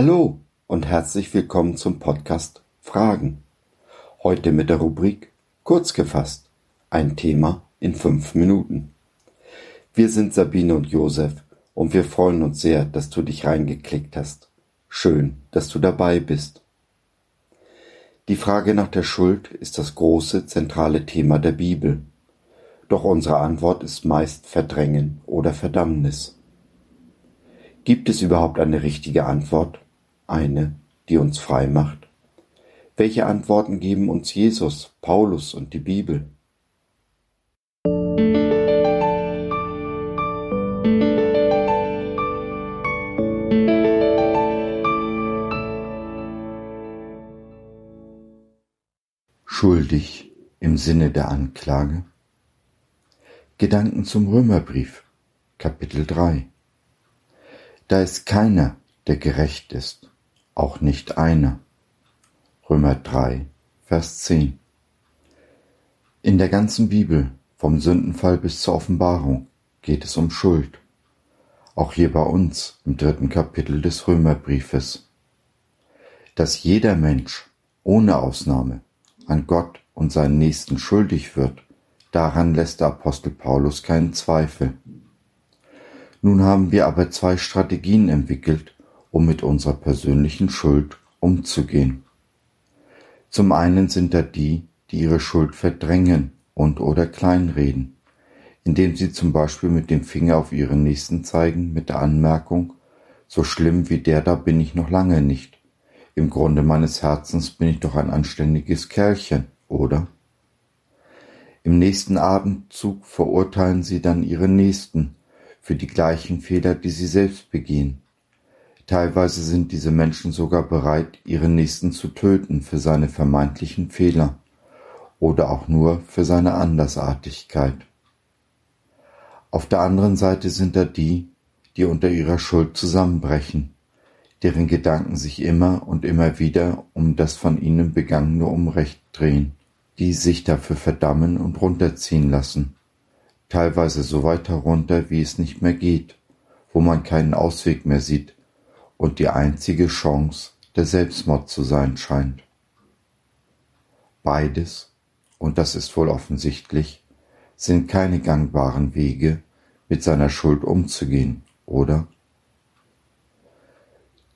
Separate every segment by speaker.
Speaker 1: Hallo und herzlich willkommen zum Podcast Fragen. Heute mit der Rubrik Kurz gefasst. Ein Thema in fünf Minuten. Wir sind Sabine und Josef und wir freuen uns sehr, dass du dich reingeklickt hast. Schön, dass du dabei bist. Die Frage nach der Schuld ist das große zentrale Thema der Bibel. Doch unsere Antwort ist meist Verdrängen oder Verdammnis. Gibt es überhaupt eine richtige Antwort? Eine, die uns frei macht? Welche Antworten geben uns Jesus, Paulus und die Bibel? Schuldig im Sinne der Anklage? Gedanken zum Römerbrief, Kapitel 3 da ist keiner, der gerecht ist, auch nicht einer. Römer 3, Vers 10. In der ganzen Bibel, vom Sündenfall bis zur Offenbarung, geht es um Schuld. Auch hier bei uns im dritten Kapitel des Römerbriefes. Dass jeder Mensch ohne Ausnahme an Gott und seinen Nächsten schuldig wird, daran lässt der Apostel Paulus keinen Zweifel. Nun haben wir aber zwei Strategien entwickelt, um mit unserer persönlichen Schuld umzugehen. Zum einen sind da die, die ihre Schuld verdrängen und oder kleinreden, indem sie zum Beispiel mit dem Finger auf ihren Nächsten zeigen mit der Anmerkung, so schlimm wie der da bin ich noch lange nicht. Im Grunde meines Herzens bin ich doch ein anständiges Kerlchen, oder? Im nächsten Abendzug verurteilen sie dann ihre Nächsten für die gleichen Fehler, die sie selbst begehen. Teilweise sind diese Menschen sogar bereit, ihren Nächsten zu töten für seine vermeintlichen Fehler oder auch nur für seine Andersartigkeit. Auf der anderen Seite sind da die, die unter ihrer Schuld zusammenbrechen, deren Gedanken sich immer und immer wieder um das von ihnen begangene Unrecht drehen, die sich dafür verdammen und runterziehen lassen teilweise so weit herunter, wie es nicht mehr geht, wo man keinen Ausweg mehr sieht und die einzige Chance der Selbstmord zu sein scheint. Beides, und das ist wohl offensichtlich, sind keine gangbaren Wege, mit seiner Schuld umzugehen, oder?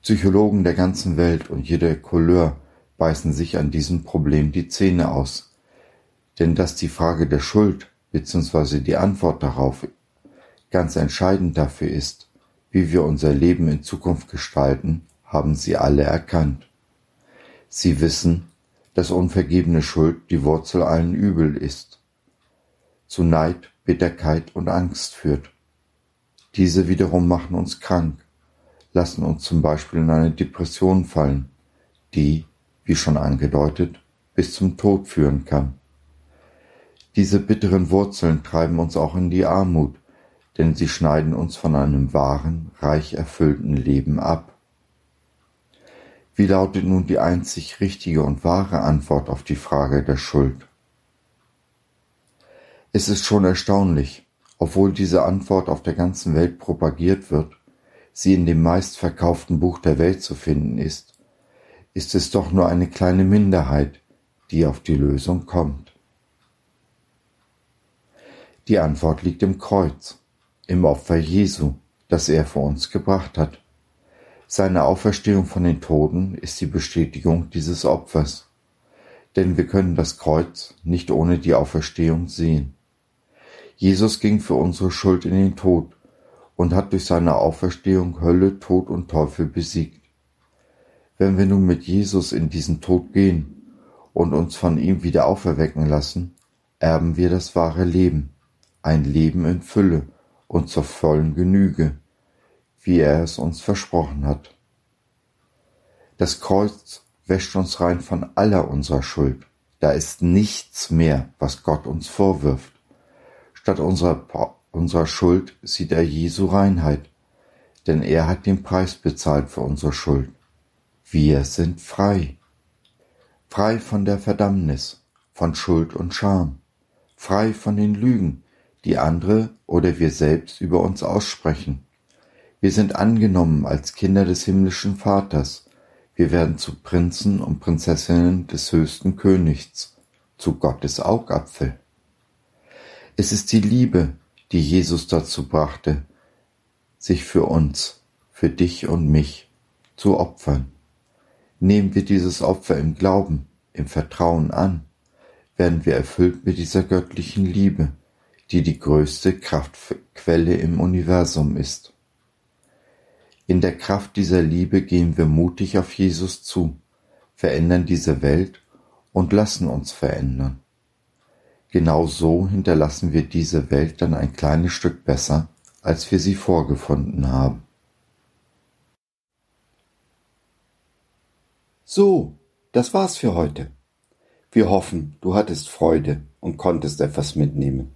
Speaker 1: Psychologen der ganzen Welt und jeder Couleur beißen sich an diesem Problem die Zähne aus, denn dass die Frage der Schuld beziehungsweise die Antwort darauf ganz entscheidend dafür ist, wie wir unser Leben in Zukunft gestalten, haben sie alle erkannt. Sie wissen, dass unvergebene Schuld die Wurzel allen Übel ist, zu Neid, Bitterkeit und Angst führt. Diese wiederum machen uns krank, lassen uns zum Beispiel in eine Depression fallen, die, wie schon angedeutet, bis zum Tod führen kann. Diese bitteren Wurzeln treiben uns auch in die Armut, denn sie schneiden uns von einem wahren, reich erfüllten Leben ab. Wie lautet nun die einzig richtige und wahre Antwort auf die Frage der Schuld? Es ist schon erstaunlich, obwohl diese Antwort auf der ganzen Welt propagiert wird, sie in dem meistverkauften Buch der Welt zu finden ist, ist es doch nur eine kleine Minderheit, die auf die Lösung kommt. Die Antwort liegt im Kreuz, im Opfer Jesu, das er für uns gebracht hat. Seine Auferstehung von den Toten ist die Bestätigung dieses Opfers. Denn wir können das Kreuz nicht ohne die Auferstehung sehen. Jesus ging für unsere Schuld in den Tod und hat durch seine Auferstehung Hölle, Tod und Teufel besiegt. Wenn wir nun mit Jesus in diesen Tod gehen und uns von ihm wieder auferwecken lassen, erben wir das wahre Leben ein Leben in Fülle und zur vollen Genüge, wie er es uns versprochen hat. Das Kreuz wäscht uns rein von aller unserer Schuld. Da ist nichts mehr, was Gott uns vorwirft. Statt unserer, unserer Schuld sieht er Jesu Reinheit, denn er hat den Preis bezahlt für unsere Schuld. Wir sind frei. Frei von der Verdammnis, von Schuld und Scham, frei von den Lügen, die andere oder wir selbst über uns aussprechen. Wir sind angenommen als Kinder des himmlischen Vaters. Wir werden zu Prinzen und Prinzessinnen des höchsten Königs, zu Gottes Augapfel. Es ist die Liebe, die Jesus dazu brachte, sich für uns, für dich und mich zu opfern. Nehmen wir dieses Opfer im Glauben, im Vertrauen an, werden wir erfüllt mit dieser göttlichen Liebe, die die größte Kraftquelle im Universum ist. In der Kraft dieser Liebe gehen wir mutig auf Jesus zu, verändern diese Welt und lassen uns verändern. Genau so hinterlassen wir diese Welt dann ein kleines Stück besser, als wir sie vorgefunden haben.
Speaker 2: So, das war's für heute. Wir hoffen, du hattest Freude und konntest etwas mitnehmen.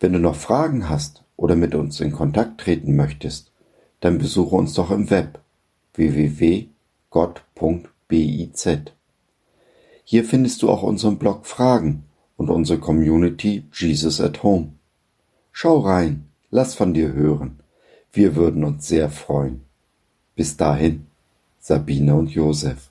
Speaker 2: Wenn du noch Fragen hast oder mit uns in Kontakt treten möchtest, dann besuche uns doch im Web www.gott.biz. Hier findest du auch unseren Blog Fragen und unsere Community Jesus at Home. Schau rein, lass von dir hören. Wir würden uns sehr freuen. Bis dahin, Sabine und Josef.